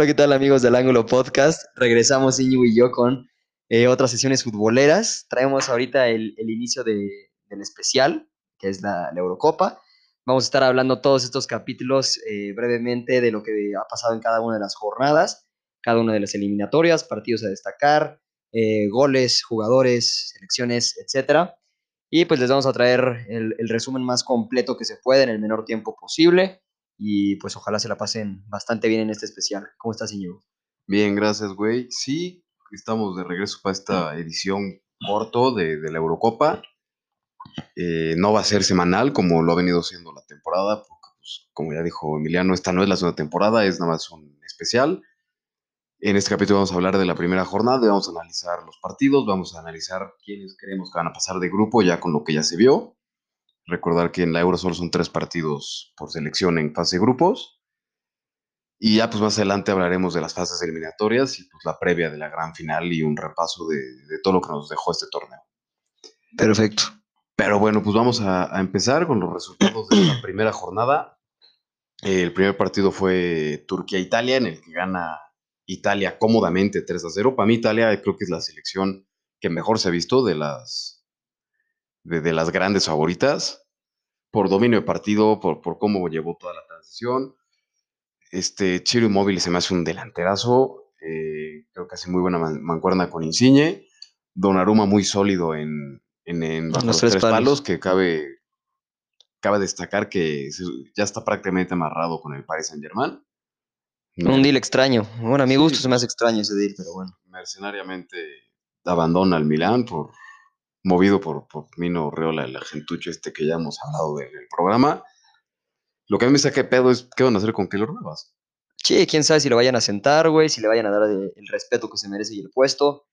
Hola, ¿qué tal amigos del Ángulo Podcast? Regresamos Iñigo y yo con eh, otras sesiones futboleras. Traemos ahorita el, el inicio de- del especial, que es la, la Eurocopa. Vamos a estar hablando todos estos capítulos eh, brevemente de lo que ha pasado en cada una de las jornadas, cada una de las eliminatorias, partidos a destacar, eh, goles, jugadores, selecciones, etcétera. Y pues les vamos a traer el, el resumen más completo que se puede en el menor tiempo posible. Y pues ojalá se la pasen bastante bien en este especial. ¿Cómo estás, Iñigo? Bien, gracias, güey. Sí, estamos de regreso para esta edición corto de, de la Eurocopa. Eh, no va a ser semanal como lo ha venido siendo la temporada, porque, pues, como ya dijo Emiliano, esta no es la segunda temporada, es nada más un especial. En este capítulo vamos a hablar de la primera jornada, vamos a analizar los partidos, vamos a analizar quiénes creemos que van a pasar de grupo ya con lo que ya se vio. Recordar que en la Euro solo son tres partidos por selección en fase de grupos. Y ya pues más adelante hablaremos de las fases eliminatorias y pues la previa de la gran final y un repaso de, de todo lo que nos dejó este torneo. Perfecto. Pero bueno, pues vamos a, a empezar con los resultados de la primera jornada. El primer partido fue Turquía-Italia, en el que gana Italia cómodamente 3 a 0. Para mí Italia creo que es la selección que mejor se ha visto de las, de, de las grandes favoritas, por dominio de partido, por, por cómo llevó toda la transición. Este Chiro Immobile se me hace un delanterazo, eh, creo que hace muy buena man- mancuerna con Insigne. Donnarumma muy sólido en, en, en bajo los tres tres, palos. palos, que cabe, cabe destacar que se- ya está prácticamente amarrado con el Paris Saint Germain. Un deal extraño. Bueno, a mi Sí, gusto se me hace extraño ese deal, pero bueno. mercenariamente abandona al Milán por movido por, por Mino Reola, el argentucho este que ya hemos hablado de- del programa. Lo que a mí me saca pedo es qué van a hacer con Keylor Navas. Sí, quién sabe si lo vayan a sentar, güey, si le vayan a dar el, respeto que se merece y el puesto.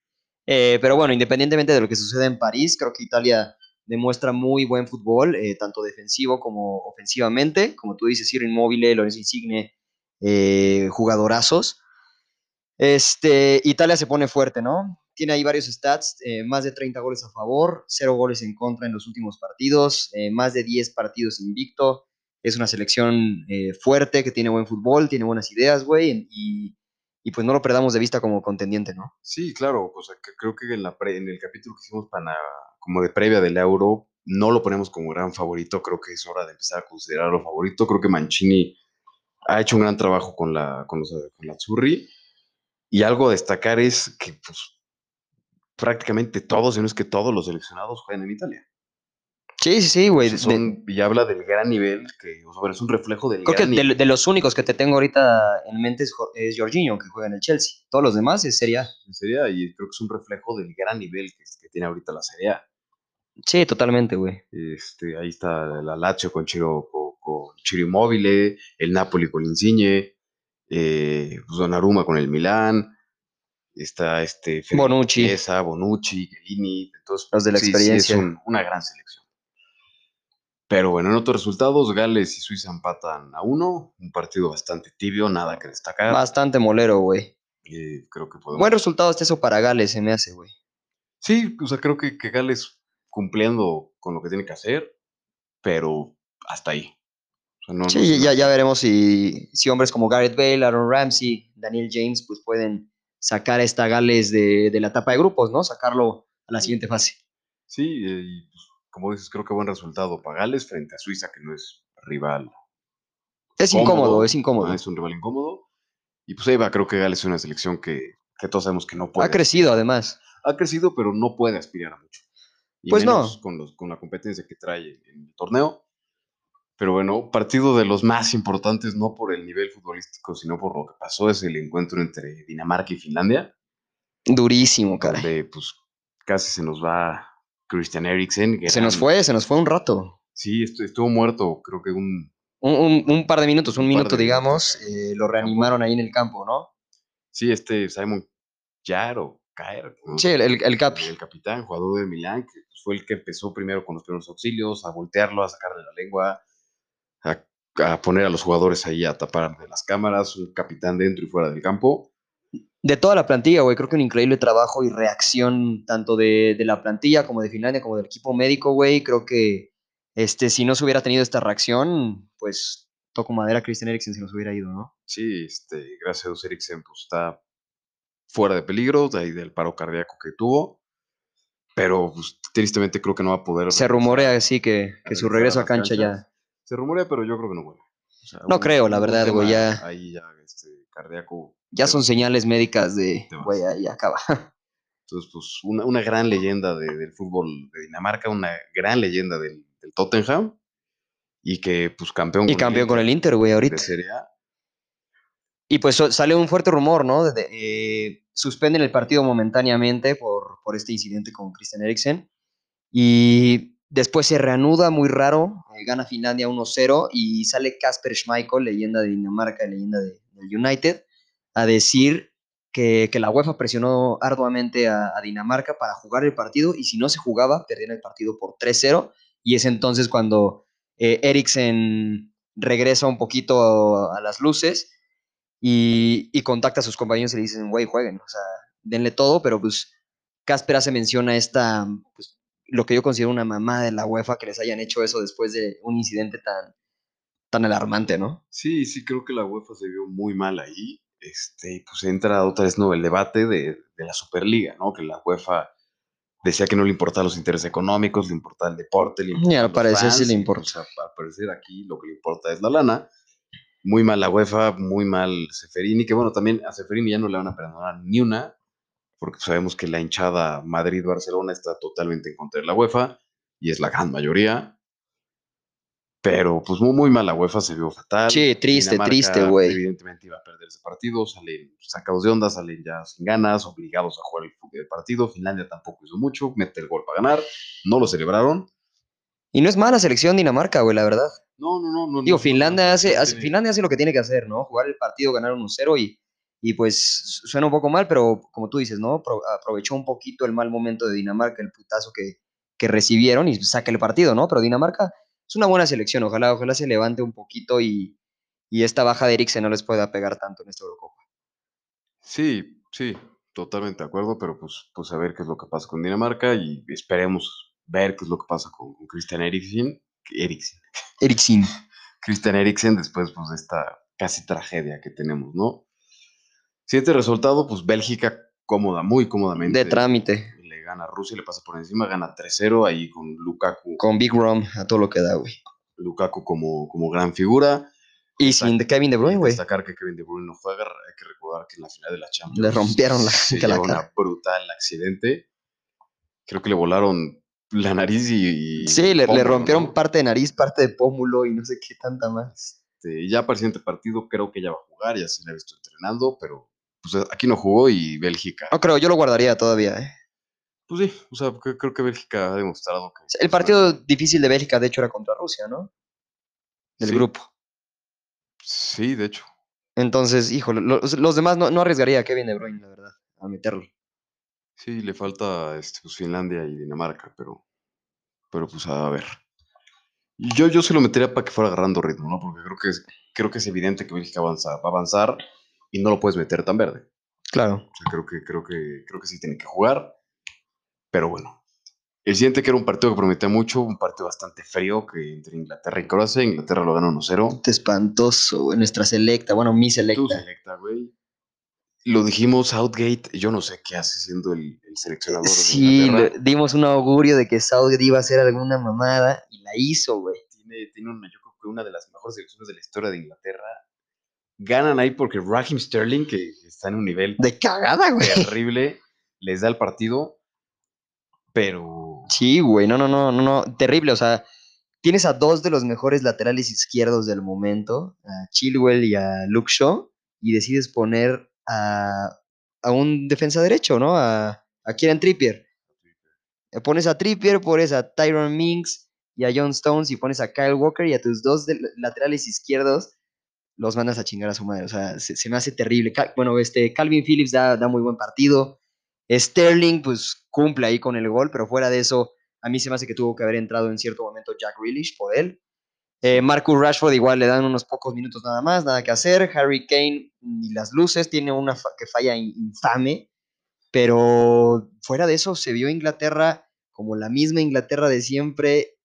Eh, pero bueno, independientemente de lo que sucede en París, creo que Italia demuestra muy buen fútbol, eh, tanto defensivo como ofensivamente. Como tú dices, Ciro Inmóvil, Lorenzo Insigne, eh, jugadorazos. Este, Italia se pone fuerte, ¿no? Tiene ahí varios stats, eh, más de 30 goles a favor, 0 goles en contra en los últimos partidos, eh, más de 10 partidos invicto. Es una selección eh, fuerte, que tiene buen fútbol, tiene buenas ideas, güey, y, y pues no lo perdamos de vista como contendiente, ¿no? Sí, claro, o sea, que creo que en, la pre- en el capítulo que hicimos para como de previa del Euro, no lo ponemos como gran favorito, creo que es hora de empezar a considerarlo favorito. Creo que Mancini ha hecho un gran trabajo con la, con los, con la Azzurri. Y algo a destacar es que pues, prácticamente todos, si no es que todos los seleccionados juegan en Italia. Sí, sí, sí, güey. Son- y habla del gran nivel, que o sea, es un reflejo del Creo que gran de, nivel. de los únicos que te tengo ahorita en mente es, es Jorginho, que juega en el Chelsea. Todos los demás es Serie A. Serie A, y creo que es un reflejo del gran nivel que, que tiene ahorita la Serie A. Sí, totalmente, güey. Este, ahí está la Lazio con Chiro, con, con Ciro Immobile, el Napoli con Insigne, eh, pues Donnarumma con el Milán, está este Bonucci. Chiesa, Bonucci, Chiellini, entonces Los de la sí, sí, experiencia. es un- una gran selección. Pero bueno, en otros resultados, Gales y Suiza empatan a uno, un partido bastante tibio, nada que destacar. Bastante molero, güey. Eh, creo que podemos Buen resultado hasta eso para Gales, se me hace, güey. Sí, o sea, creo que, que Gales cumpliendo con lo que tiene que hacer, pero hasta ahí. O sea, no- no Sí, ya, ya veremos si, si hombres como Gareth Bale, Aaron Ramsey, Daniel James, pues pueden sacar a esta Gales de, de la etapa de grupos, ¿no? Sacarlo a la siguiente fase. Sí, eh, y pues, como dices, creo que buen resultado para Gales frente a Suiza, que no es rival. Es cómodo, incómodo, es incómodo. Es un rival incómodo. Y pues ahí va, creo que Gales es una selección que, que todos sabemos que no puede. Ha crecido, además. Ha crecido, pero no puede aspirar a mucho. Y Pues no. Con, los, con la competencia que trae en el torneo. Pero bueno, partido de los más importantes, no por el nivel futbolístico, sino por lo que pasó, es el encuentro entre Dinamarca y Finlandia. Durísimo, cara. donde pues casi se nos va Christian Eriksen. Se nos fue, se nos fue un rato. Sí, estu- estuvo muerto, creo que un... Un, un- un par de minutos, un, minuto, digamos, eh, lo reanimaron ahí en el campo, ¿no? Sí, este Simon Jair o Caer. ¿no? Sí, el, el, el Capi. El capitán, jugador de Milán, que fue el que empezó primero con los primeros auxilios, a voltearlo, a sacarle la lengua, a, a poner a los jugadores ahí a tapar de las cámaras, un capitán dentro y fuera del campo. De toda la plantilla, güey, creo que un increíble trabajo y reacción tanto de, de la plantilla como de Finlandia, como del equipo médico, güey. Creo que este, si no se hubiera tenido esta reacción, pues toco madera, Christian Eriksen se nos hubiera ido, ¿no? Sí, este, gracias a Dios Eriksen pues, está fuera de peligro, de ahí del paro cardíaco que tuvo. Pero pues, tristemente creo que no va a poder. Se rumorea así que, que su regreso a cancha ya. Se rumorea, pero yo creo que no vuelve. O sea, No un- creo, la verdad, güey, ya- Ahí ya, este, cardíaco. Ya son señales médicas de, güey, ahí acaba. Entonces, pues, una, una gran leyenda de- del fútbol de Dinamarca, una gran leyenda del, del Tottenham. Y que, pues, campeón Y campeón con el Inter, güey, de ahorita. Serie A. Y pues sale un fuerte rumor, ¿no? De- de, eh, suspenden el partido momentáneamente por, por este incidente con Christian Eriksen. Y después se reanuda muy raro, eh, gana Finlandia 1-0 y sale Kasper Schmeichel, leyenda de Dinamarca, leyenda de- del United, a decir que, que la UEFA presionó arduamente a, Dinamarca para jugar el partido y si no se jugaba, perdían el partido por 3-0. Y es entonces cuando eh, Eriksen regresa un poquito a las luces y, y contacta a sus compañeros y le dicen, güey, jueguen, o sea, denle todo, pero pues Casper hace mención a esta, pues, lo que yo considero una mamada de la UEFA que les hayan hecho eso después de un incidente tan, tan alarmante, ¿no? Sí, sí, creo que la UEFA se vio muy mal ahí. Este, y pues entra otra vez ¿no? el debate de, de la Superliga, ¿no? Que la UEFA decía que no le importaban los intereses económicos, le importaba el deporte, le Y importaban al parecer sí le y, importa. pues, a- al parecer aquí lo que le importa es la lana. Muy mal la UEFA, muy mal Seferini, que bueno, también a Seferini ya no le van a perdonar ni una, porque sabemos que la hinchada Madrid-Barcelona está totalmente en contra de la UEFA, y es la gran mayoría. Pero pues muy, muy mal la UEFA, se vio fatal. Sí, triste, Dinamarca, triste, güey. Evidentemente iba a perder ese partido, salen sacados de onda, salen ya sin ganas, obligados a jugar el, partido. Finlandia tampoco hizo mucho, mete el gol para ganar, no lo celebraron. Y no es mala selección Dinamarca, güey, la verdad. No, no, no. no Digo, no, Finlandia no, hace, Finlandia hace lo que tiene que hacer, ¿no? Jugar el partido, ganar 1-0 y, y pues su- suena un poco mal, pero como tú dices, ¿no? Pro- aprovechó un poquito el mal momento de Dinamarca, el putazo que, que recibieron y saca el partido, ¿no? Pero Dinamarca es una buena selección, ojalá, ojalá se levante un poquito y, y esta baja de Eriksen no les pueda pegar tanto en esta Eurocopa. Sí, sí, totalmente de acuerdo, pero pues, pues a ver qué es lo que pasa con Dinamarca y esperemos ver qué es lo que pasa con, con Christian Eriksen. Eriksen. Eriksen. Christian Eriksen después pues, de esta casi tragedia que tenemos, ¿no? Siguiente resultado, pues Bélgica cómoda, muy cómodamente. De trámite, Le gana a Rusia, le pasa por encima, gana 3-0 ahí con Lukaku, con Big Rom a todo lo que da, güey. Lukaku como, como gran figura. Y sin de Kevin De Bruyne, güey. Destacar que Kevin De Bruyne no juega, hay que recordar que en la final de la Champions Le rompieron la se cara. una brutal accidente. Creo que le volaron la nariz y, y Sí, le, le rompieron ¿no? parte de nariz, parte de pómulo y no sé qué tanta más. Este, ya para el siguiente partido creo que ya va a jugar, ya se le ha visto entrenando, pero pues aquí no jugó y Bélgica. No creo, yo lo guardaría todavía, ¿eh? Pues sí, o sea, creo que Bélgica ha demostrado que. El pues, partido difícil de Bélgica, de hecho, era contra Rusia, ¿no? Del Sí. grupo. Sí, de hecho. Entonces, híjole, los, los demás no, no arriesgaría a Kevin De Bruyne, la verdad, a meterlo. Sí, le falta este, pues, Finlandia y Dinamarca, pero. Pero pues a ver. Yo, yo se lo metería para que fuera agarrando ritmo, ¿no? Porque creo que es, creo que es evidente que Bélgica avanza, va a avanzar y no lo puedes meter tan verde. Claro. O sea, creo que, creo que, creo que sí tiene que jugar. Pero bueno. El siguiente que era un partido que prometía mucho, un partido bastante frío que entre Inglaterra y Croacia. Inglaterra lo ganó 1-0. Espantoso, güey, nuestra selecta, bueno, mi selecta. selecta, güey. Lo dijimos, Southgate, yo no sé qué hace siendo el, el seleccionador Sí, le dimos un augurio de que Southgate iba a hacer alguna mamada y la hizo, güey. Tiene, tiene una, yo creo que una de las mejores selecciones de la historia de Inglaterra. Ganan ahí porque Raheem Sterling, que está en un nivel De cagada, güey. terrible, les da el partido. Pero Sí, güey, no, no, no, no, no, terrible, o sea, tienes a dos de los mejores laterales izquierdos del momento, a Chilwell y a Luke Shaw, y decides poner a, a un defensa derecho, ¿no? A, a Kieran Trippier. Pones a Trippier, pones a Tyron Minks y a John Stones y pones a Kyle Walker y a tus dos laterales izquierdos los mandas a chingar a su madre. O sea, se, se me hace terrible. Bueno, este Calvin Phillips da, da muy buen partido. Sterling, pues cumple ahí con el gol, pero fuera de eso, a mí se me hace que tuvo que haber entrado en cierto momento Jack Grealish por él. Eh, Marcus Rashford igual le dan unos pocos minutos nada más, nada que hacer. Harry Kane ni las luces, tiene una fa- que falla in- infame, pero fuera de eso se vio Inglaterra como la misma Inglaterra de siempre,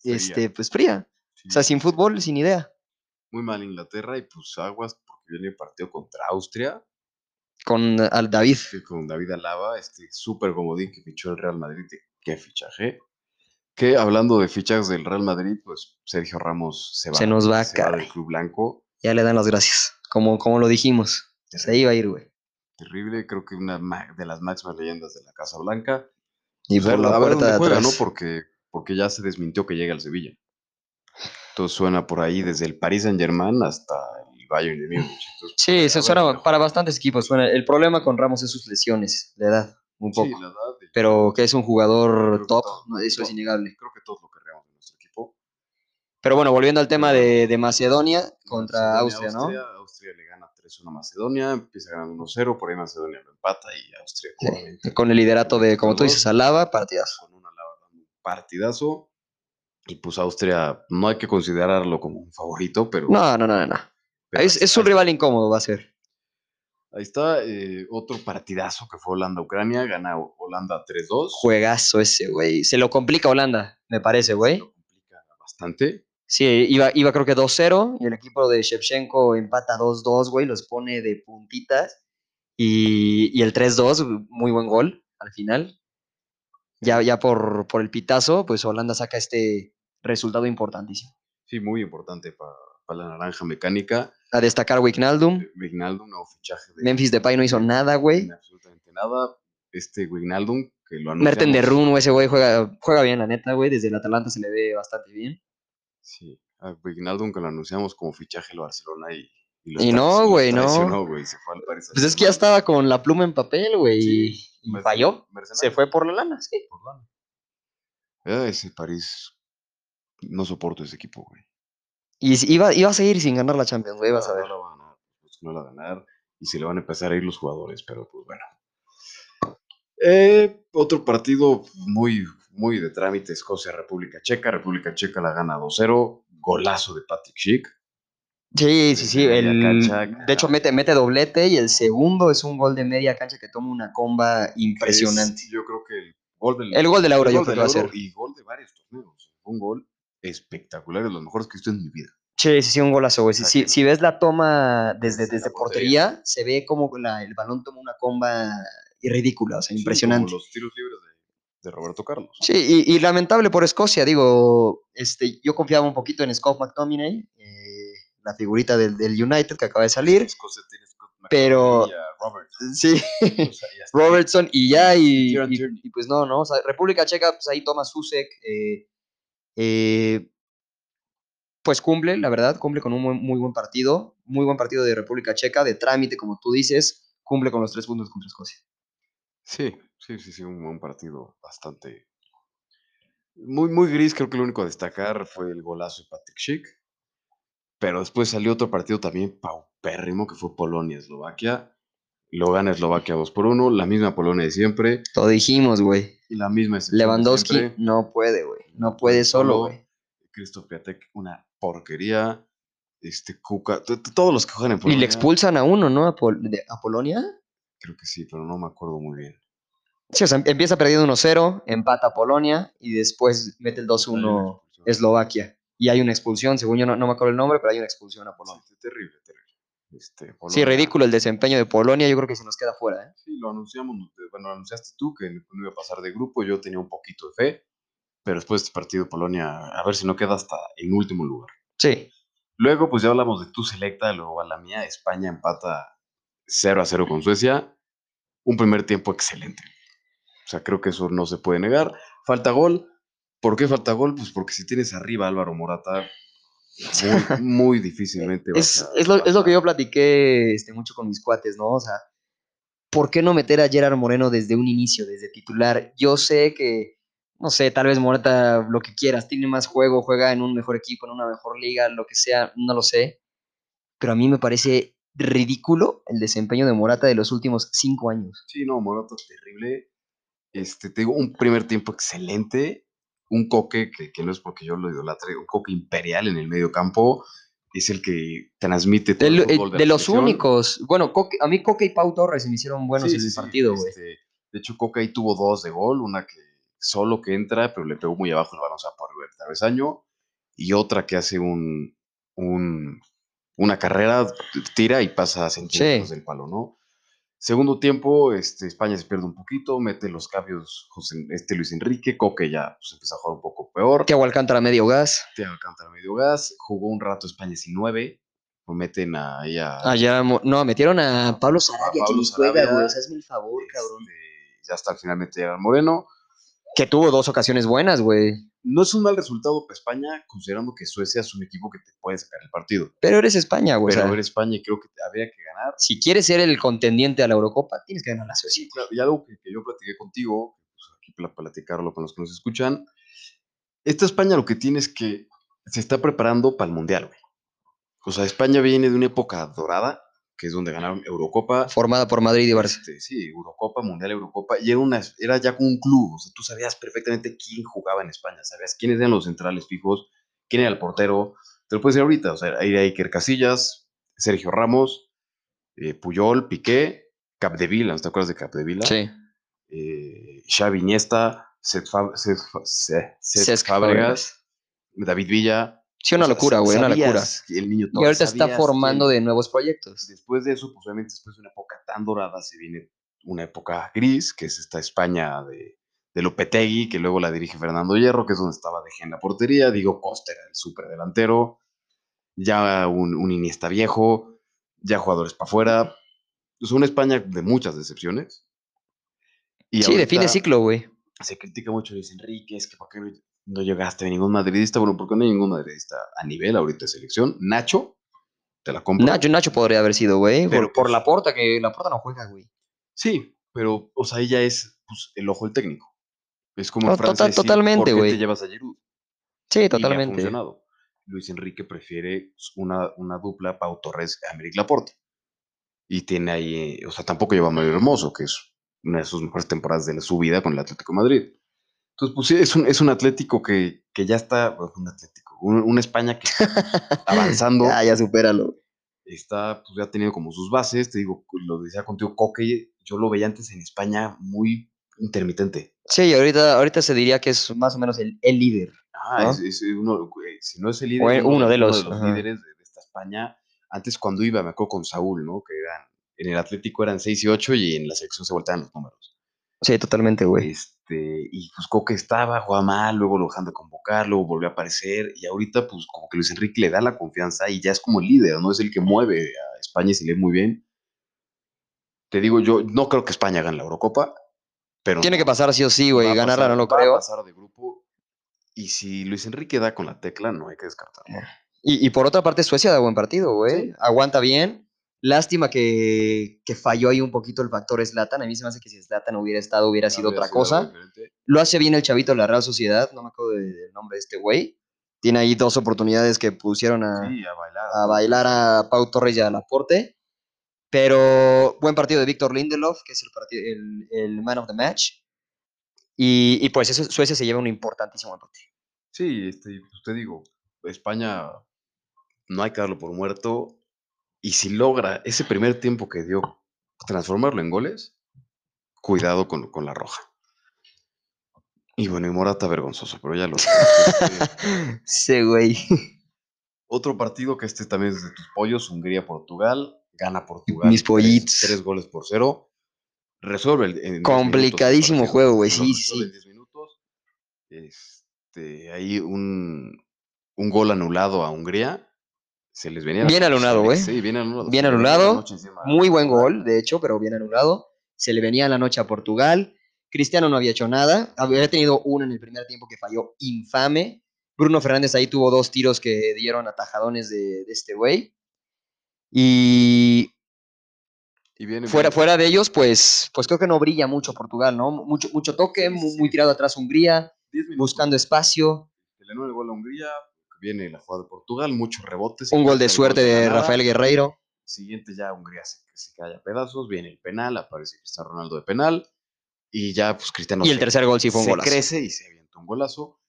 Fría. este, pues fría. sí, O sea, sin fútbol, sin idea. Muy mal Inglaterra y pues aguas porque viene el partido contra Austria. Con al David. Con David Alaba, este súper comodín que fichó el Real Madrid. Qué fichaje. Que hablando de fichajes del Real Madrid, pues Sergio Ramos se va. Se nos va, se va del Club Blanco. Ya le dan las gracias. Como, como lo dijimos. Se iba a ir, güey. Terrible, creo que una de las máximas leyendas de la Casa Blanca. Y pues por la puerta de atrás. ¿no? Porque, porque ya se desmintió que llega al Sevilla. Suena por ahí desde el Paris Saint Germain hasta el Bayern de Múnich. Sí, se suena para bastantes equipos. el problema con Ramos es sus lesiones, la edad, un poco. Sí, la edad. Pero que es un jugador top, eso es innegable. Creo que todos lo queremos en nuestro equipo. Pero bueno, volviendo al tema de, de Macedonia contra Austria, ¿no? Austria le gana 3-1 a Macedonia, empieza ganando 1-0, por ahí Macedonia lo empata y Austria. con el liderato de, como tú dices, Alaba, partidazo. Con una partidazo. Y pues Austria no hay que considerarlo como un favorito, pero. No, no, no, no. Es, un rival incómodo, va a ser. Ahí está, eh, otro partidazo que fue Holanda-Ucrania, gana Holanda 3-2. Juegazo ese, güey. Se lo complica Holanda, me parece, güey. Se lo complica bastante. Sí, iba, iba creo que 2-0 y el equipo de Shevchenko empata 2-2, güey, los pone de puntitas. Y, y el 3-2, muy buen gol al final. Ya, ya por, por el pitazo, pues Holanda saca este, resultado importantísimo. Sí, muy importante para la naranja mecánica. A destacar Wijnaldum. Eh, Wijnaldum, nuevo fichaje. De, Memphis Depay no hizo nada, güey. Absolutamente nada. Este Wijnaldum, que lo anunciamos. Merten de Run, ese güey juega, juega bien, la neta, güey. Desde el Atalanta se le ve bastante bien. Sí, a Wijnaldum que lo anunciamos como fichaje el Barcelona y... Y, no, güey, no. Pues es que ya estaba con la pluma en papel, güey, y, falló. Se fue por la lana, sí. Por lana. Ese París no soporto ese equipo, güey. Y iba, iba a seguir sin ganar la Champions, güey, vas a ver. No la van a ganar, pues no la van a ganar y se le van a empezar a ir los jugadores, pero pues bueno. Eh, otro partido muy, muy de trámite, Escocia-República Checa. República Checa la gana 2-0, golazo de Patrick Schick. Sí, sí, sí. El, de hecho, mete, mete doblete y el segundo es un gol de media cancha que toma una comba impresionante. yo creo que el gol del, el gol del yo creo que va a ser. Y gol de varios torneos un gol espectacular, de los mejores que he visto en mi vida. Sí, sí, sí, un golazo, güey. Si, si, ves la toma desde, desde, portería, se ve como el balón toma una comba ridícula, o sea, impresionante. los tiros libres de, Roberto Carlos. Sí, y, lamentable por Escocia, digo, este, yo confiaba un poquito en Scott McTominay, eh, la figurita del, del, United que acaba de salir. Pero Robertson. Sí, Robertson y ya, y, y, pues no, ¿no? O sea, República Checa, pues ahí toma Susek, eh, eh, pues cumple, la verdad, cumple con un muy, buen partido, muy buen partido de República Checa, de trámite, como tú dices, cumple con los tres puntos contra Escocia. Sí, sí, sí, sí, un buen partido bastante... Muy, muy gris, creo que lo único a destacar fue el golazo de Patrick Schick. Pero después salió otro partido también paupérrimo, que fue Polonia-Eslovaquia. Lo gana Eslovaquia 2 por 1, la misma Polonia de siempre. Todo dijimos, güey. Y la misma Lewandowski no puede, güey. No puede solo, güey. Cristo Piatek, una porquería. Este Kuka, todos los que juegan en Polonia. Y le expulsan a uno, ¿no? A, Polonia. Creo que sí, pero no me acuerdo muy bien. Sí, o sea, empieza perdiendo 1-0, empata a Polonia y después mete el 2-1 Eslovaquia. Y hay una expulsión, según yo no, me acuerdo el nombre, pero hay una expulsión a Polonia. terrible, terrible. Este, sí, ridículo el desempeño de Polonia, yo creo que se nos queda fuera. ¿eh? Sí, lo anunciamos, bueno, lo anunciaste tú que no iba a pasar de grupo, yo tenía un poquito de fe, pero después de este partido Polonia, a ver si no queda hasta en último lugar. Sí. Luego, pues ya hablamos de tu selecta, luego a la mía, España empata 0 a 0 con Suecia, un primer tiempo excelente. O sea, creo que eso no se puede negar. Falta gol. ¿Por qué falta gol? Pues porque si tienes arriba Álvaro Morata, muy, difícilmente. es, es, lo, es, lo, que yo platiqué este, mucho con mis cuates, ¿no? O sea, ¿por qué no meter a Gerard Moreno desde un inicio, desde titular? Yo sé que, no sé, tal vez Morata, lo que quieras, tiene más juego, juega en un mejor equipo, en una mejor liga, lo que sea, no lo sé. Pero a mí me parece ridículo el desempeño de Morata de los últimos cinco años. Sí, no, Morata es terrible. Este, tengo un primer tiempo excelente un coque, que, no es porque yo lo idolatre, un coque imperial en el medio campo, es el que transmite todo el, fútbol de, de los únicos. Bueno, a mí Coque y Pau Torres me hicieron buenos en el partido, güey. Este, de hecho, Coque ahí tuvo dos de gol, una que solo que entra, pero le pegó muy abajo el balón, o sea, por el travesaño, y otra que hace un, un una carrera, tira y pasa a centímetros Sí. del palo, ¿no? Segundo tiempo, este, España se pierde un poquito, mete los cambios José- este Luis Enrique, Coque ya pues, empieza a jugar un poco peor. Thiago Alcántara medio gas. Thiago Alcántara medio gas, jugó un rato España sin nueve, meten ahí a... Allá, mo- no, metieron a Pablo Sarabia, Pablo que ni juega, Sarabia, güey. Hazme el favor, cabrón. este, ya hasta finalmente llega Moreno. Que tuvo dos ocasiones buenas, güey. No es un mal resultado para España, considerando que Suecia es un equipo que te puede sacar el partido. Pero eres España, güey. o Pero sea, ver España y creo que habría que ganar. si quieres ser el contendiente a la Eurocopa, tienes que ganar la Suecia. Sí, claro. Y algo que, que yo platiqué contigo, pues aquí para platicarlo con los que nos escuchan. Esta España lo que tiene es que se está preparando para el Mundial, güey. O sea, España viene de una época dorada, que es donde ganaron Eurocopa. Formada por Madrid y Barça. Este, sí, Eurocopa, Mundial, Eurocopa. Y era, una, era ya como un club. O sea, tú sabías perfectamente quién jugaba en España. Sabías quiénes eran los centrales fijos, quién era el portero. Te lo puedes decir ahorita. O sea, hay Iker Casillas, Sergio Ramos, eh, Puyol, Piqué, Capdevila. ¿No te acuerdas de Capdevila? Sí. eh, Xavi Iniesta, Cesc Fábregas, David Villa. Sí, una locura, güey, una locura. El niño Y ahorita está formando de nuevos proyectos. Después de eso, pues obviamente después de una época tan dorada se viene una época gris, que es esta España de, de Lopetegui, que luego la dirige Fernando Hierro, que es donde estaba De Gea en la portería, Diego Costa era el superdelantero, ya un, un Iniesta viejo, ya jugadores para afuera. Es una España de muchas decepciones. Y sí, de fin de ciclo, güey. se critica mucho Luis Enrique, es que ¿por qué no llegaste a ningún madridista? Bueno, porque no hay ningún madridista a nivel ahorita de selección. Nacho, te la compro. Nacho, Nacho podría haber sido, güey. Por, por pues- la porta, que la porta no juega, güey. Sí, pero, o sea, ella es pues, el ojo del técnico. Es como en No, Francia total- decir, totalmente, ¿por qué güey. te llevas a Giroud? Sí, Y le ha totalmente. funcionado. Luis Enrique prefiere una, una dupla Pau Torres Améric Laporte. Y tiene ahí, eh, o sea, tampoco lleva a Mario Hermoso, que es una de sus mejores temporadas de su vida con el Atlético de Madrid. Entonces, pues sí, es un, es un Atlético que, que ya está, bueno, un Atlético, un- una España que está avanzando, Ya, ya supéralo. está, pues ya ha tenido como sus bases, te digo, lo decía contigo, Coque, yo lo veía antes en España muy intermitente. Sí, ahorita, ahorita se diría que es más o menos el, el líder. Ah, ¿no? es, es uno, eh, si no es el líder, O en- uno de los, uno líderes de, de esta España. Antes cuando iba, me acuerdo con Saúl, ¿no? Que eran, en el Atlético eran 6 y 8 y en la selección se volteaban los números. Sí, totalmente, güey. Este, y pues Coque estaba, jugaba mal, luego lo dejan de convocar, luego volvió a aparecer y ahorita pues como que Luis Enrique le da la confianza y ya es como el líder, ¿no? Es el que mueve a España y se lee muy bien. Te digo, yo no creo que España gane la Eurocopa, pero Tiene que pasar sí o sí, güey. Ganarla pasar- no lo va a creo. pasar de grupo y si Luis Enrique da con la tecla, no hay que descartarlo. Y, y por otra parte, Suecia da buen partido, güey. Sí. Aguanta bien. Lástima que, que falló ahí un poquito el factor Slatan. A mí se me hace que si Slatan hubiera estado, hubiera sido otra cosa. diferente. Lo hace bien el chavito de la Real Sociedad. No me acuerdo de- del nombre de este güey. Tiene ahí dos oportunidades que pusieron a, Sí, a bailar. a bailar a Pau Torres y a Laporte. Pero buen partido de Víctor Lindelof, que es el, partido, el, el man of the match. Y, y pues eso, Suecia se lleva un importantísimo empate. Sí, este, pues te digo, España no hay que darlo por muerto. Y si logra ese primer tiempo que dio transformarlo en goles, cuidado con, con la roja. Y bueno, y Morata vergonzoso, pero ya lo sé. Sí, güey. Otro partido que este también es de tus pollos, Hungría-Portugal. Gana Portugal. Mis pollitos. Tres, goles por cero. Resuelve el, en 10 Complicadísimo minutos juego, güey, sí, sí, en 10 minutos. Este, ahí un, un gol anulado a Hungría. Se les venía. Bien anulado, güey. Sí, bien anulado. Bien anulado. Muy buen gol, de hecho, pero bien anulado. Se le venía la noche a Portugal. Cristiano no había hecho nada. Había tenido uno en el primer tiempo que falló infame. Bruno Fernández ahí tuvo dos tiros que dieron atajadones de, de este güey. Y fuera, fuera de ellos, pues, pues creo que no brilla mucho Portugal, ¿no? Mucho, mucho toque, Sí, mu- sí. muy tirado atrás Hungría, 10 minutos. buscando espacio. El gol a Hungría. Viene la jugada de Portugal, muchos rebotes. Un gol de suerte de la nada. Rafael Guerreiro. Siguiente ya Hungría se, se cae a pedazos, viene el penal, aparece Cristiano Ronaldo de penal y ya pues Cristiano Y el tercer gol sí fue un se golazo. crece y se avienta un golazo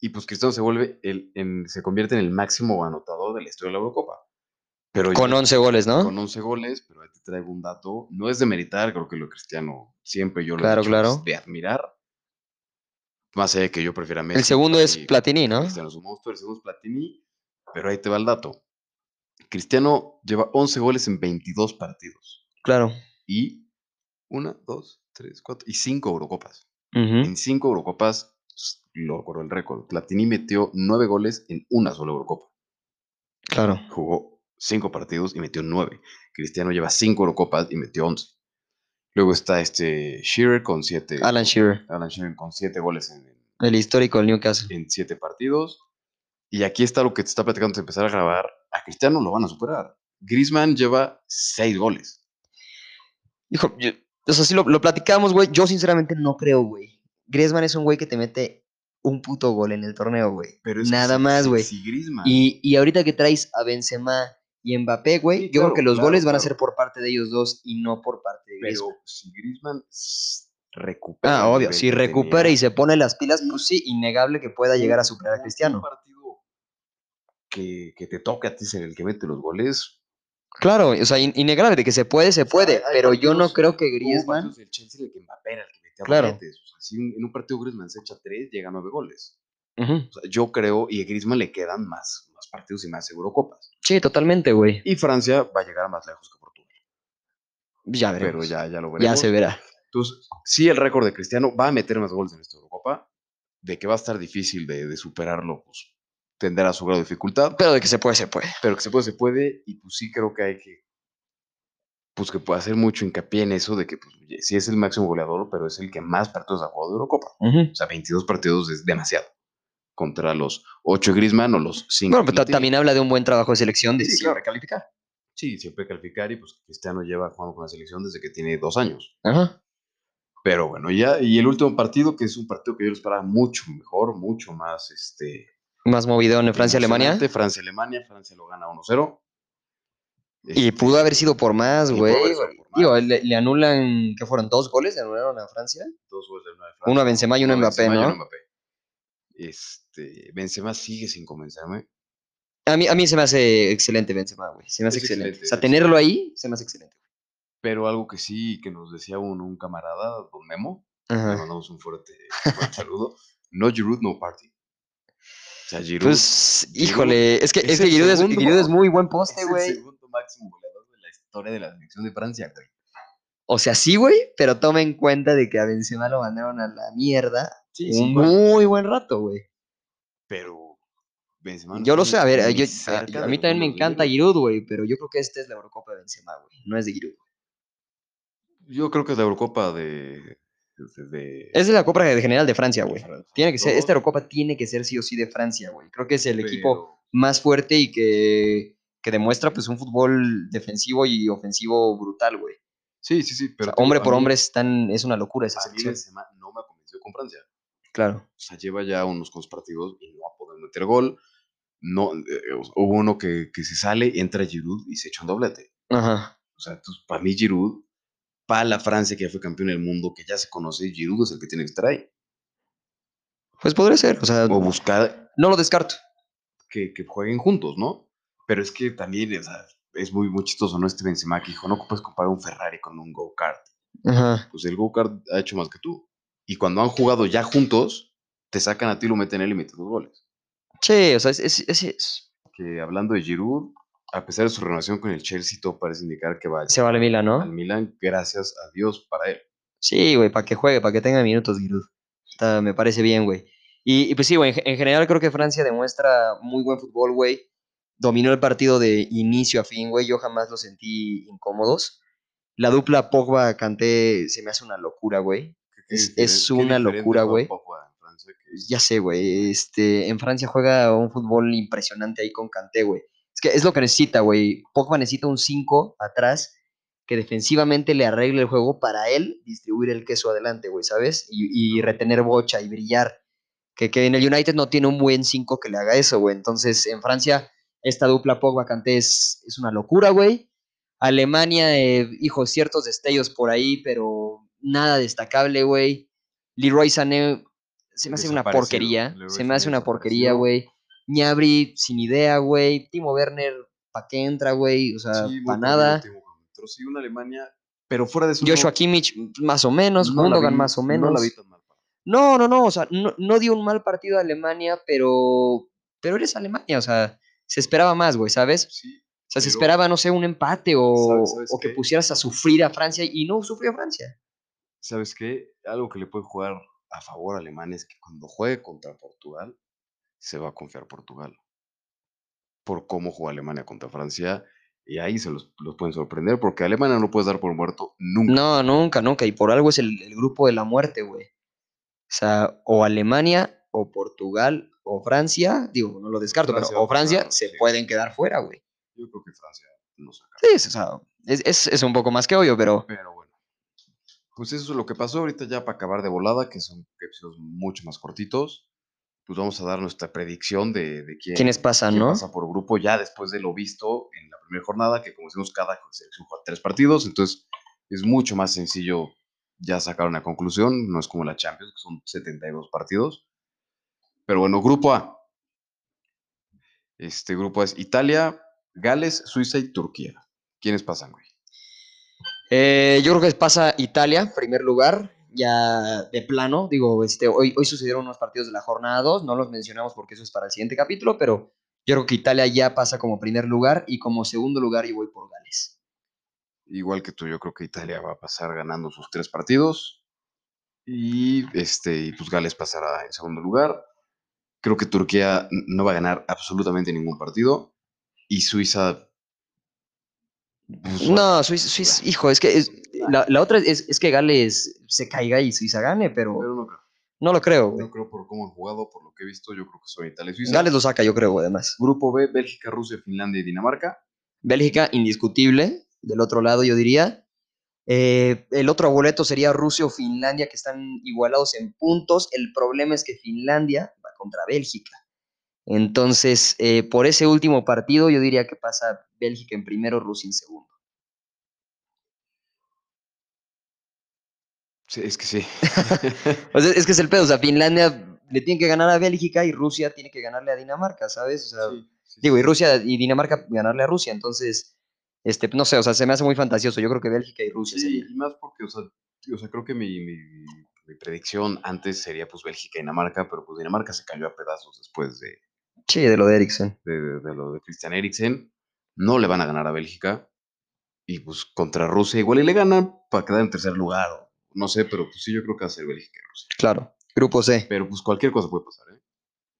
y pues Cristiano se vuelve el, en- se convierte en el máximo anotador de la historia de la Eurocopa. Pero Con yo- 11 goles, ¿no? con 11 goles, pero ahí te traigo un dato, no es de meritar, creo que lo de Cristiano siempre yo lo Claro, he dicho, claro. de admirar. Más allá de que yo prefiera Messi. El segundo es Platini, ¿no? Cristiano es un monstruo, el segundo es Platini, pero ahí te va el dato. Cristiano lleva 11 goles en 22 partidos. Claro. Y una, dos, tres, cuatro y cinco Eurocopas. Ujú. En cinco Eurocopas lo corrió el récord. Platini metió nueve goles en una sola Eurocopa. Claro. Jugó cinco partidos y metió nueve. Cristiano lleva cinco Eurocopas y metió 11. Luego está este Shearer con siete. Alan Shearer, Alan Shearer con siete goles en, el histórico del Newcastle. en siete partidos. Y aquí está lo que te está platicando antes de empezar a grabar. A Cristiano lo van a superar. Griezmann lleva seis goles. Hijo, yo- o sea, si lo, lo platicamos, güey. Yo sinceramente no creo, güey. Griezmann es un güey que te mete un puto gol en el torneo, güey. Nada si- más, güey. Si Y, y ahorita que traes a Benzema y Mbappé, güey, Sí, yo creo que los claro, goles van a ser por parte de ellos dos y no por parte de Pero Griezmann. si Griezmann recupera. Ah, obvio. Si recupera tenía, y se pone las pilas, pues sí, innegable que pueda llegar a superar a Cristiano. Un partido que, que te toque a ti ser el que mete los goles. Claro, o sea, in- innegable de que se puede, se puede, pero yo no creo que Griezmann. partidos del Chelsea en el que Mbappé era el que metía Claro. dobletes. O sea, si en un partido Griezmann se echa tres, llega a nueve goles. Ujú. O sea, yo creo, y a Griezmann le quedan más partidos y más Eurocopas. Sí, totalmente, güey. Y Francia va a llegar más lejos que Portugal. Ya veremos. Pero ya, ya lo ya veremos. se verá. Entonces, sí, el récord de Cristiano va a meter más goles en esta Eurocopa. De que va a estar difícil de, de superarlo, pues tendrá su grado de dificultad. Pero de que se puede, se puede. Pero que se puede, se puede. Y pues sí creo que hay que. Pues que puede hacer mucho hincapié en eso de que pues, sí es el máximo goleador, pero es el que más partidos ha jugado de Eurocopa. O sea, 22 partidos es demasiado. Contra los 8 Griezmann o los 5. Bueno, pero ta- también habla de un buen trabajo de selección de Sí, siempre claro. calificar. Sí, siempre calificar y pues Cristiano lleva jugando con la selección desde que tiene dos años. Ajá. Pero bueno, ya, y el último partido, que es un partido que yo lo esperaba mucho mejor, mucho más este. Más movido en Francia-Alemania. Francia-Alemania, Francia lo gana 1-0. Y Este, pudo haber sido por más, y güey. pudo haber sido por más. Digo, le, le anulan, ¿qué fueron? ¿Dos goles? ¿Le anularon a Francia? dos goles de Uno a Francia, Benzema y uno a Mbappé, Benzema y ¿no? uno a Mbappé. Este, Benzema sigue sin convencerme. A mí, a mí se me hace excelente Benzema, güey. Se me hace Es excelente. excelente, O sea, es tenerlo ahí se me hace excelente. Pero algo que sí, que nos decía un, un camarada, don Memo, le mandamos un fuerte, fuerte saludo. No Giroud, no party. O sea, Giroud Pues, Giroud híjole, es que, es es que el Giroud es, segundo. Giroud es muy buen es poste, el güey. segundo máximo goleador de la historia de la selección de Francia, güey. O sea, sí, güey, pero toma en cuenta de que a Benzema lo mandaron a la mierda Sí, un muy buen rato, güey. pero Benzema no Yo lo sé, a ver, yo, a, a mí también me encanta Giroud. Güey, pero yo creo que esta es la Eurocopa de Benzema, güey. No es de Giroud. Yo creo que es la Eurocopa de. de, de- Es de la Copa de General de Francia, güey. Tiene que ser, esta Eurocopa tiene que ser sí o sí de Francia, güey. Creo que es el equipo más fuerte y que, que demuestra pues un fútbol defensivo y ofensivo brutal, güey. Sí, sí, sí. O Pero sea, hombre por mí- hombre es, tan, es una locura esa selección. No me ha convencido con Francia. Claro. O sea, lleva ya unos cuantos partidos y no ha podido meter gol. No, eh, hubo uno que, que se sale, entra Giroud y se echa un doblete. Ajá. O sea, entonces, para mí Giroud, para la Francia que ya fue campeón del mundo, que ya se conoce, Giroud es el que tiene que estar ahí. Pues podría ser, o sea, O buscar no lo descarto. que, que jueguen juntos, ¿no? Pero es que también, o sea, es muy, muy chistoso, ¿no? Este Benzema que dijo, no puedes comparar un Ferrari con un go-kart. Ajá. Pues el go-kart ha hecho más que tú. Y cuando han jugado ya juntos, te sacan a ti, lo meten él y meten los goles. Sí, o sea, es, es- es- es- Que hablando de Giroud, a pesar de su renovación con el Chelsea, todo parece indicar que va se Mila, al ¿no? Milan, gracias a Dios para él. Sí, güey, para que juegue, para que tenga minutos, Giroud. Está- me parece bien, güey. Y, y pues sí, güey, en, ge- en general creo que Francia demuestra muy buen fútbol, güey. Dominó el partido de inicio a fin, güey. Yo jamás los sentí incómodos. La dupla Pogba-Kanté se me hace una locura, güey. Es- es una locura, güey. Ya sé, güey. Este, en Francia juega un fútbol impresionante ahí con Kanté, güey. Es que es lo que necesita, güey. Pogba necesita un 5 atrás que defensivamente le arregle el juego para él distribuir el queso adelante, güey, ¿sabes? Y, y retener bocha y brillar. Que, que en el United no tiene un buen 5 que le haga eso, güey. Entonces, en Francia, esta dupla Pogba-Kanté es, es una locura, güey. Alemania, eh, hijo, ciertos destellos por ahí, pero nada destacable, güey. Leroy Sané se me hace una porquería. Leroy Se me hace una porquería, güey. Ñabri, sin idea, güey. Timo Werner, ¿pa' qué entra, güey? O sea, Sí, pa' nada. Sí, una Alemania, pero fuera de eso. Joshua no- Kimmich, más o menos. no la Gundogan, vi- más o No menos. la vi tan mal. No, no, no, o sea, no, no dio un mal partido a Alemania, pero, pero eres Alemania, o sea, se esperaba más, güey, ¿sabes? Sí, sea, se Pero- esperaba, no sé, un empate o, ¿Sabes- sabes o que pusieras a sufrir a Francia y no sufrió Francia. ¿Sabes qué? Algo que le puede jugar a favor a Alemania es que cuando juegue contra Portugal, se va a confiar Portugal. Por cómo juega Alemania contra Francia. Y ahí se los, los pueden sorprender, porque a Alemania no puedes dar por muerto nunca. No, nunca, nunca. Y por algo es el, el grupo de la muerte, güey. O sea, o Alemania, o Portugal, o Francia. Digo, no lo descarto, Francia pero o Francia se sí. pueden quedar fuera, güey. Yo creo que Francia no saca. Sí, es, o sea, es, es- es un poco más que obvio, pero Pero. Pues eso es lo que pasó ahorita ya para acabar de volada, que son episodios mucho más cortitos. Pues vamos a dar nuestra predicción de, de quién, ¿quiénes pasan, quién no? pasa por grupo ya después de lo visto en la primera jornada, que como decimos, cada selección juega tres partidos, entonces es mucho más sencillo ya sacar una conclusión, no es como la Champions, que son 72 partidos. Pero bueno, grupo A. Este grupo es Italia, Gales, Suiza y Turquía. ¿Quiénes pasan, güey? Eh, yo creo que pasa Italia, primer lugar, ya de plano. Digo, este, hoy, hoy sucedieron unos partidos de la jornada 2, no los mencionamos porque eso es para el siguiente capítulo, pero yo creo que Italia ya pasa como primer lugar y como segundo lugar yo voy por Gales. Igual que tú, yo creo que Italia va a pasar ganando sus tres partidos. Y este, y pues Gales pasará en segundo lugar. Creo que Turquía no va a ganar absolutamente ningún partido. Y Suiza. Pues, No, Suiza, Suiza- hijo, es que es- la, la otra es, es que Gales se caiga y Suiza gane, pero Pero no creo. no lo creo. No creo por cómo han jugado, por lo que he visto, yo creo que son Italia y Suiza. Gales lo saca, yo creo, además. Grupo B, Bélgica, Rusia, Finlandia y Dinamarca. Bélgica, indiscutible. Del otro lado, yo diría. Eh, el otro boleto sería Rusia o Finlandia, que están igualados en puntos. El problema es que Finlandia va contra Bélgica. Entonces, eh, por ese último partido, yo diría que pasa Bélgica en primero, Rusia en segundo. Sí, es que sí. O sea, es que es el pedo. O sea, Finlandia le tiene que ganar a Bélgica y Rusia tiene que ganarle a Dinamarca, ¿sabes? O sea, Sí, sí, digo, y. Rusia y Dinamarca ganarle a Rusia. Entonces, este, no sé, o sea, se me hace muy fantasioso. Yo creo que Bélgica y Rusia Sí, sería. y más porque, o sea, o sea creo que mi, mi, mi predicción antes sería pues Bélgica y Dinamarca, pero pues Dinamarca se cayó a pedazos después de, Sí, de lo de Eriksen. de, de- de lo de Christian Eriksen. No le van a ganar a Bélgica. Y pues contra Rusia igual y le ganan para quedar en tercer lugar. no sé, pero pues sí, yo creo que va a ser Bélgica y Rusia. Claro. Grupo C, Pero pues cualquier cosa puede pasar, ¿eh?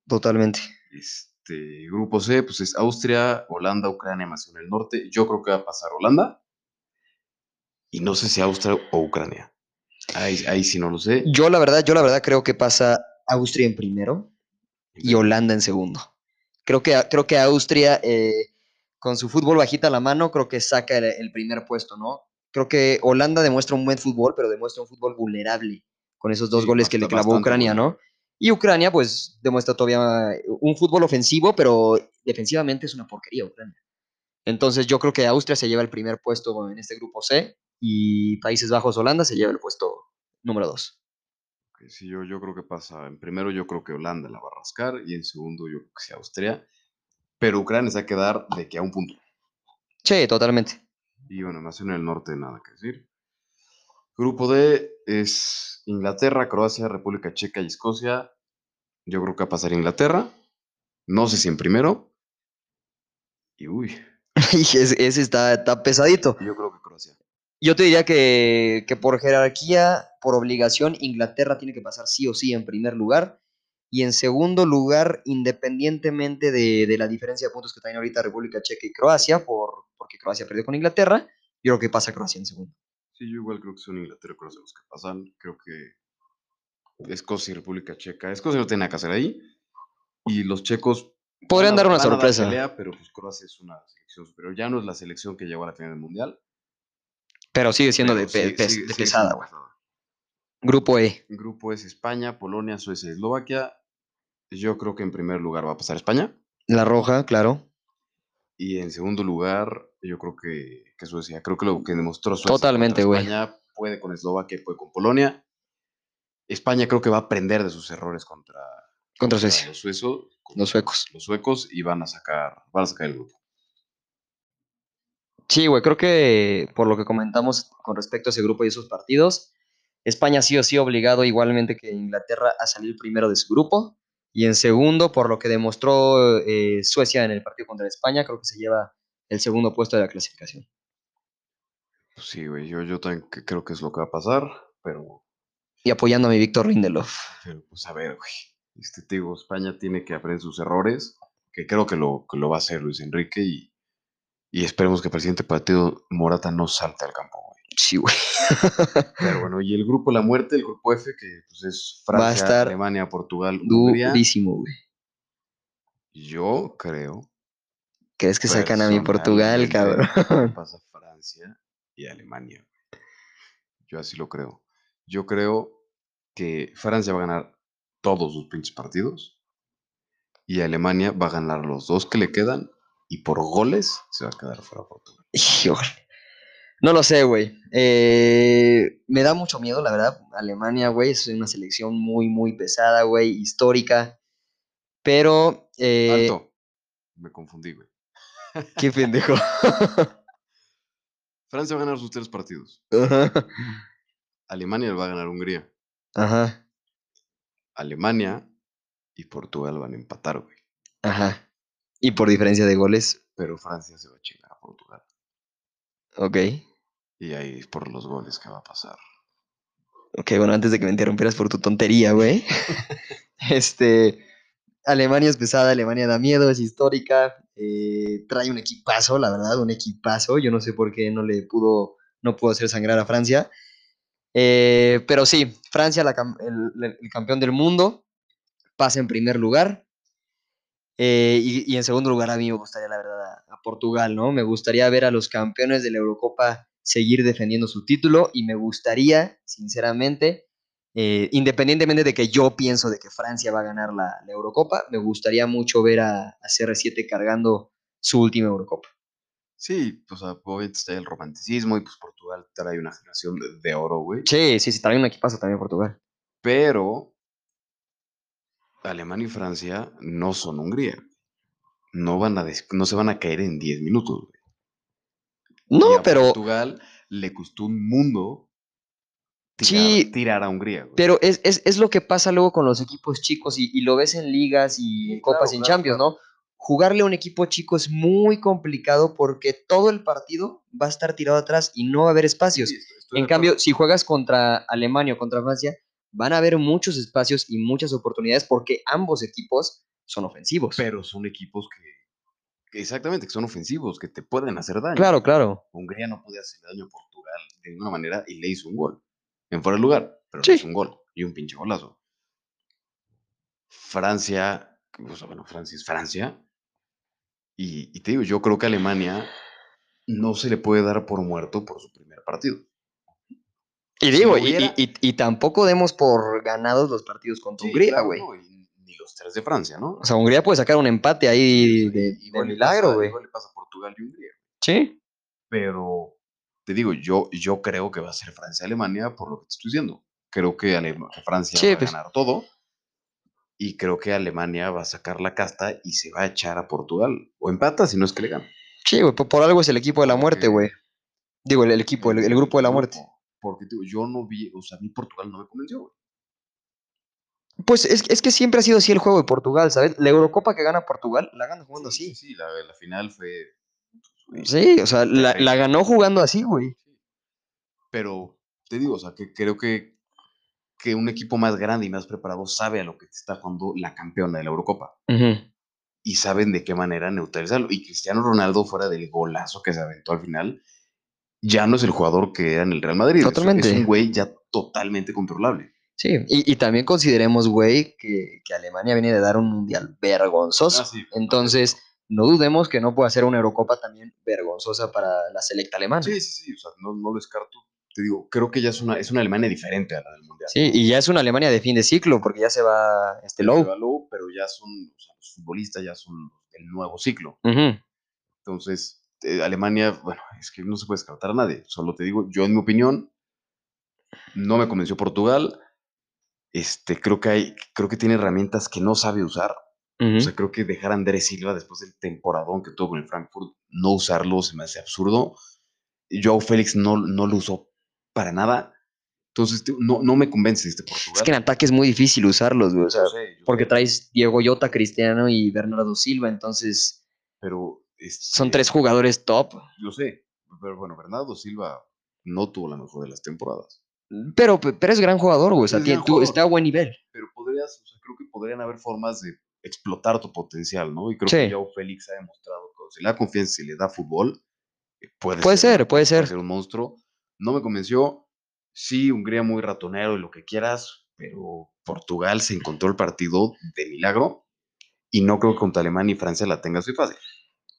totalmente. Este, grupo C, pues es Austria, Holanda, Ucrania, Macedonia del Norte. Yo creo que va a pasar Holanda. Y no sé si Austria o Ucrania. Ahí, ahí sí no lo sé. Yo la verdad, yo la verdad creo que pasa Austria en primero y Holanda en segundo. Creo que, creo que Austria, eh, con su fútbol bajita a la mano, creo que saca el, primer puesto, ¿no? Creo que Holanda demuestra un buen fútbol, pero demuestra un fútbol vulnerable con esos dos goles que le clavó Ucrania, ¿no? Y Ucrania, pues, demuestra todavía un fútbol ofensivo, pero defensivamente es una porquería Ucrania. Entonces yo creo que Austria se lleva el primer puesto en este grupo C y Países Bajos Holanda se lleva el puesto número dos. Sí, yo, yo creo que pasa. En primero, yo creo que Holanda la va a rascar. Y en segundo, yo creo que sí Austria. Pero Ucrania se va a quedar de que a un punto. Sí, totalmente. Y bueno, más en el norte, nada que decir. Grupo D es Inglaterra, Croacia, República Checa y Escocia. Yo creo que va a pasar Inglaterra. No sé si en primero. Y uy. ese, ese está, está, pesadito. Yo creo que Croacia. Yo te diría que, que por jerarquía por obligación, Inglaterra tiene que pasar sí o sí en primer lugar. Y en segundo lugar, independientemente de, de la diferencia de puntos que tienen ahorita República Checa y Croacia, por, porque Croacia perdió con Inglaterra, yo creo que pasa Croacia en segundo. Sí, yo igual creo que son Inglaterra y Croacia los que pasan. Creo que Escocia y República Checa. Escocia no tiene nada que hacer ahí. Y los checos. Podrían dar una sorpresa. pelea, pero pues Croacia es una selección superior. Ya no es la selección que llegó a la final del mundial. Pero sigue siendo de, pero pe- sigue- pes- sigue- de sigue pesada, güey. Grupo E. Grupo es España, Polonia, Suecia Eslovaquia. Yo creo que en primer lugar va a pasar España. La roja, claro. Y en segundo lugar, yo creo que, que Suecia. Creo que lo que demostró Suecia Totalmente, güey. España puede con Eslovaquia puede con Polonia. España creo que va a aprender de sus errores contra, Contra Suecia. los, suizos, Los suecos. los suecos y van a sacar, van a sacar el grupo. Sí, güey, creo que por lo que comentamos con respecto a ese grupo y esos partidos, España sí o sí obligado igualmente que Inglaterra a salir primero de su grupo. Y en segundo, por lo que demostró eh, Suecia en el partido contra España, creo que se lleva el segundo puesto de la clasificación. Pues sí, güey, yo, yo también creo que es lo que va a pasar, pero, Y apoyando a mi Víctor Lindelof. pero, pues a ver, güey. Este, te digo, España tiene que aprender sus errores, que creo que lo, que lo va a hacer Luis Enrique y, y esperemos que el presidente partido Morata no salte al campo, Sí, güey. Pero bueno, y el grupo La Muerte, el grupo F, que pues es Va a Francia, estar Alemania, Portugal, Hungría. Durísimo, güey. Yo creo ¿Crees que sacan a mi Portugal, cabrón? Pasa Francia y Alemania. güey. Yo así lo creo. Yo creo que Francia va a ganar todos sus pinches partidos y Alemania va a ganar los dos que le quedan y por goles se va a quedar fuera Portugal. Híjole. No lo sé, güey. Eh, me da mucho miedo, la verdad. Alemania, güey, es una selección muy, muy pesada, güey, histórica. Pero, eh, Alto. Me confundí, güey. qué pendejo. Francia va a ganar sus tres partidos. Ajá. Alemania va a ganar Hungría. Ajá. Alemania y Portugal van a empatar, güey. Ajá. Y por diferencia de goles, Pero Francia se va a chingar a Portugal. ok. Y ahí por los goles que va a pasar. Ok, bueno, antes de que me interrumpieras por tu tontería, güey. este. Alemania es pesada, Alemania da miedo, es histórica. eh, trae un equipazo, la verdad, un equipazo. Yo no sé por qué no le pudo, no pudo hacer sangrar a Francia. Eh, pero sí, Francia, la el, el campeón del mundo, pasa en primer lugar. Eh, y, y en segundo lugar, a mí me gustaría, la verdad, a, a Portugal, ¿no? Me gustaría ver a los campeones de la Eurocopa seguir defendiendo su título y me gustaría, sinceramente, eh, independientemente de que yo pienso de que Francia va a ganar la, la Eurocopa, me gustaría mucho ver a, a CR7 cargando su última Eurocopa. Sí, pues obviamente está el romanticismo y pues Portugal trae una generación de, de oro, güey. Sí, sí, sí, también un equipazo también Portugal. Pero Alemania y Francia no son Hungría. No, van a no se van a caer en 10 minutos, güey. Y No, a pero, Portugal le costó un mundo tirar, Sí, tirar a Hungría, güey. pero es, es, es lo que pasa luego con los equipos chicos y, y lo ves en ligas y en copas claro, y en claro, Champions, claro. ¿no? Jugarle a un equipo chico es muy complicado porque todo el partido va a estar tirado atrás y no va a haber espacios. Sí, estoy- estoy de En cambio, si juegas contra Alemania o contra Francia, van a haber muchos espacios y muchas oportunidades porque ambos equipos son ofensivos. Pero son equipos que exactamente, que son ofensivos, que te pueden hacer daño. claro, claro. Hungría no podía hacer daño a Portugal de ninguna manera y le hizo un gol. En fuera de lugar, pero Sí. le hizo un gol y un pinche golazo. Francia, o sea, bueno, Francia es Francia. Y, y te digo, yo creo que Alemania no se le puede dar por muerto por su primer partido. Y digo, y, hubiera- y- y- y tampoco demos por ganados los partidos contra Sí, Hungría, claro, güey. no, los tres de Francia, ¿no? O sea, Hungría puede sacar un empate ahí de, de milagro, güey. Igual le pasa a Portugal y Hungría. Sí. Pero te digo, yo, yo creo que va a ser Francia-Alemania por lo que te estoy diciendo. Creo que, Alema- que Francia Sí, va a pues. ganar todo. Y creo que Alemania va a sacar la casta y se va a echar a Portugal. O empata si no es que le gana. Sí, güey, por, algo es el equipo de la muerte, Porque- güey. Digo, el, el equipo, el, el grupo de la muerte. Porque digo, yo no vi, o sea, a mí Portugal no me convenció. güey. Pues es, es que siempre ha sido así el juego de Portugal, ¿sabes? La Eurocopa que gana Portugal, la gana jugando Sí, así. sí, la, la final fue. Sí, o sea, la, ganó jugando así, güey. Pero te digo, o sea, que creo que, que un equipo más grande y más preparado sabe a lo que está jugando la campeona de la Eurocopa. y saben de qué manera neutralizarlo. Y Cristiano Ronaldo, fuera del golazo que se aventó al final, ya no es el jugador que era en el Real Madrid. Totalmente. Es un güey ya totalmente controlable. Sí, y, y también consideremos, güey, que, que Alemania viene de dar un mundial vergonzoso. Ah, sí. Entonces, no dudemos que no pueda ser una Eurocopa también vergonzosa para la selecta alemana. Sí, sí, sí. O sea, no, no lo descarto. Te digo, creo que ya es una, es una Alemania diferente a la del Mundial. Sí, y ya es una Alemania de fin de ciclo, porque ya se va este Se Low. va Low, pero ya son, o sea, los futbolistas ya son el nuevo ciclo. Ujú. Entonces, eh, Alemania, bueno, es que no se puede descartar a nadie. Solo te digo, yo en mi opinión, no me convenció Portugal. Este, creo que hay, creo que tiene herramientas que no sabe usar. Ujú. O sea, creo que dejar a Andrés Silva después del temporadón que tuvo con el Frankfurt, no usarlo se me hace absurdo. Joao Félix no, no lo usó para nada. Entonces, no, no me convence este Portugal. es que en ataque es muy difícil usarlos, güey. O sea, Yo sé, yo porque sé, traes Diego Llota, Cristiano y Bernardo Silva, entonces. Pero Son este, tres jugadores top. Lo sé, pero bueno, Bernardo Silva no tuvo la mejor de las temporadas. Pero, pero es gran jugador, güey. O sea, tiene- tú- está a buen nivel. Pero podrías, o sea, creo que podrían haber formas de explotar tu potencial, ¿no? Y creo Sí. que Joao Félix ha demostrado que si le da confianza y le da fútbol, eh, puede, Puede ser, puede ser. un monstruo. No me convenció. Sí, Hungría muy ratonero y lo que quieras, pero Portugal se encontró el partido de milagro y no creo que contra Alemania y Francia la tenga así fácil.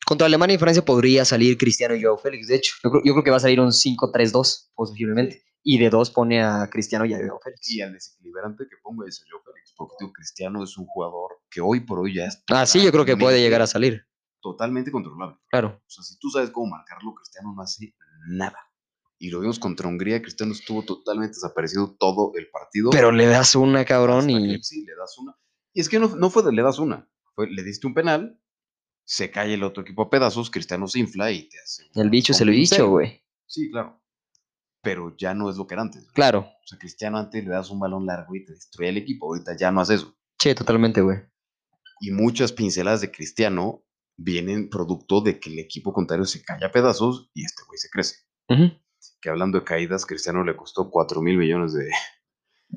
Contra Alemania y Francia podría salir Cristiano y Joao Félix. De hecho, yo creo, yo creo que va a salir un 5-3-2, posiblemente. Y de dos pone a Cristiano y a Joao Félix. Y al desequilibrante que pongo es a Joao Félix, porque Cristiano es un jugador que hoy por hoy ya es Ah, sí, yo creo que puede llegar a salir. totalmente controlable. Claro. O sea, si tú sabes cómo marcarlo, Cristiano no hace nada. Y lo vimos contra Hungría, Cristiano estuvo totalmente desaparecido todo el partido. Pero le das una, cabrón, y. que sí, le das una. Y es que no, no fue de le das una, fue le diste un penal, se cae el otro equipo a pedazos, Cristiano se infla y te hace. El bicho es con el pincel. bicho, güey. Sí, claro. Pero ya no es lo que era antes. Claro. O sea, Cristiano antes le das un balón largo y te destruye el equipo, ahorita ya no hace eso. Che, totalmente, güey. Y muchas pinceladas de Cristiano vienen producto de que el equipo contrario se cae a pedazos y este güey se crece. Que hablando de caídas, Cristiano le costó 4 mil millones de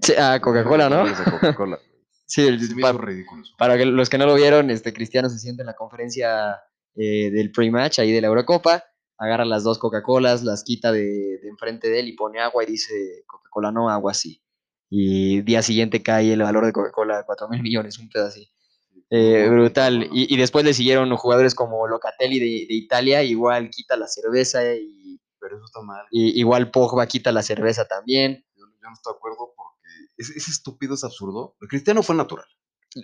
Sí, a Coca-Cola, ¿no? Coca-Cola. Sí, el- Se me pa- hizo ridículo eso. para que los que no lo vieron, este Cristiano se siente en la conferencia eh, del pre-match ahí de la Eurocopa, agarra las dos Coca-Colas, las quita de, de enfrente de él y pone agua y dice Coca-Cola no, agua sí. Y día siguiente cae el valor de Coca-Cola a 4 mil millones, un pedo así. Eh, brutal. Y, y después le siguieron jugadores como Locatelli de, de Italia, igual quita la cerveza y, Pero eso está mal. y igual Pogba quita la cerveza también. Yo, yo no estoy de acuerdo porque es, es estúpido, es absurdo. El Cristiano fue natural.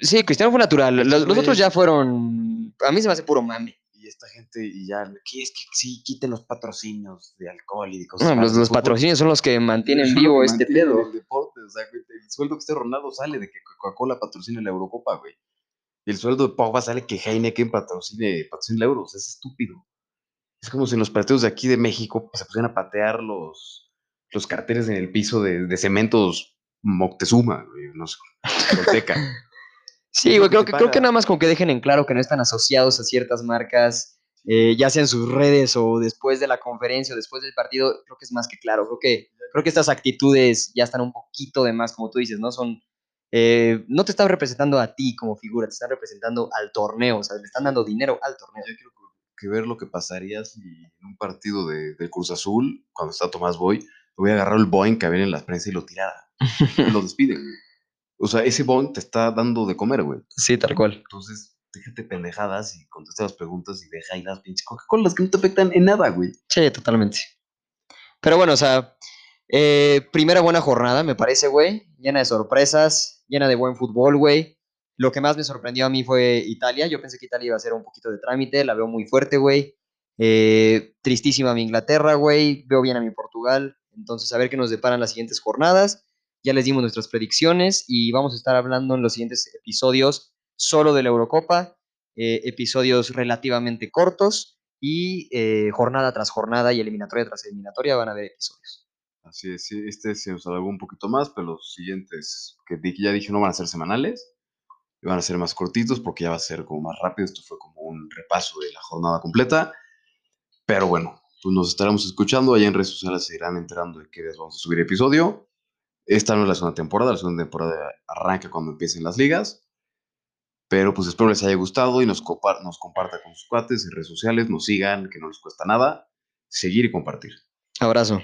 Sí, Cristiano fue natural. Los, otros ya fueron. A mí se me hace puro mame. Y esta gente, y ya, que es que sí, quiten los patrocinios de alcohol y de cosas No, los, los patrocinios son los que mantienen vivo este pedo. El deporte, o sea, güey, el sueldo que esté Ronaldo sale de que Coca-Cola patrocine la Eurocopa, güey. Y el sueldo de Pogba sale que Heineken patrocine, patrocine la Euros. Es estúpido. Es como si en los partidos de aquí de México se pusieran a patear los, los carteles en el piso de, de cementos Moctezuma, güey, no sé, Tolteca. Sí, güey, creo que, creo que nada más con que dejen en claro que no están asociados a ciertas marcas, eh, ya sea en sus redes o después de la conferencia o después del partido, creo que es más que claro. Creo que, creo que estas actitudes ya están un poquito de más, como tú dices, ¿no? Son. eh, no te están representando a ti como figura, te están representando al torneo, o sea, le están dando dinero al torneo. Yo quiero que ver lo que pasaría si en un partido de, del Cruz Azul, cuando está Tomás Boy, voy a agarrar el Boeing que viene en la prensa y lo tirara. lo despiden. O sea, ese Boeing te está dando de comer, güey. Sí, tal cual. Entonces, déjate pendejadas y contesta las preguntas y deja ahí las pinches Coca-Colas que no te afectan en nada, güey. Sí, totalmente. Pero bueno, o sea, eh, primera buena jornada, me parece, güey. Llena de sorpresas, llena de buen fútbol, güey. Lo que más me sorprendió a mí fue Italia. Yo pensé que Italia iba a ser un poquito de trámite, la veo muy fuerte, güey. Eh, tristísima mi Inglaterra, güey. Veo bien a mi Portugal. Entonces, a ver qué nos deparan las siguientes jornadas. Ya les dimos nuestras predicciones y vamos a estar hablando en los siguientes episodios solo de la Eurocopa. eh, episodios relativamente cortos y eh, jornada tras jornada y eliminatoria tras eliminatoria van a haber episodios. Así es, este se nos alargó un poquito más, pero los siguientes que ya dije no van a ser semanales, van a ser más cortitos porque ya va a ser como más rápido. Esto fue como un repaso de la jornada completa. Pero bueno, pues nos estaremos escuchando. Allá en redes sociales se irán enterando de qué días vamos a subir episodio. Esta no es la segunda temporada, la segunda temporada arranca cuando empiecen las ligas. Pero pues espero les haya gustado y nos, compa- comparta con sus cuates en redes sociales, nos sigan, que no les cuesta nada, seguir y compartir. Abrazo.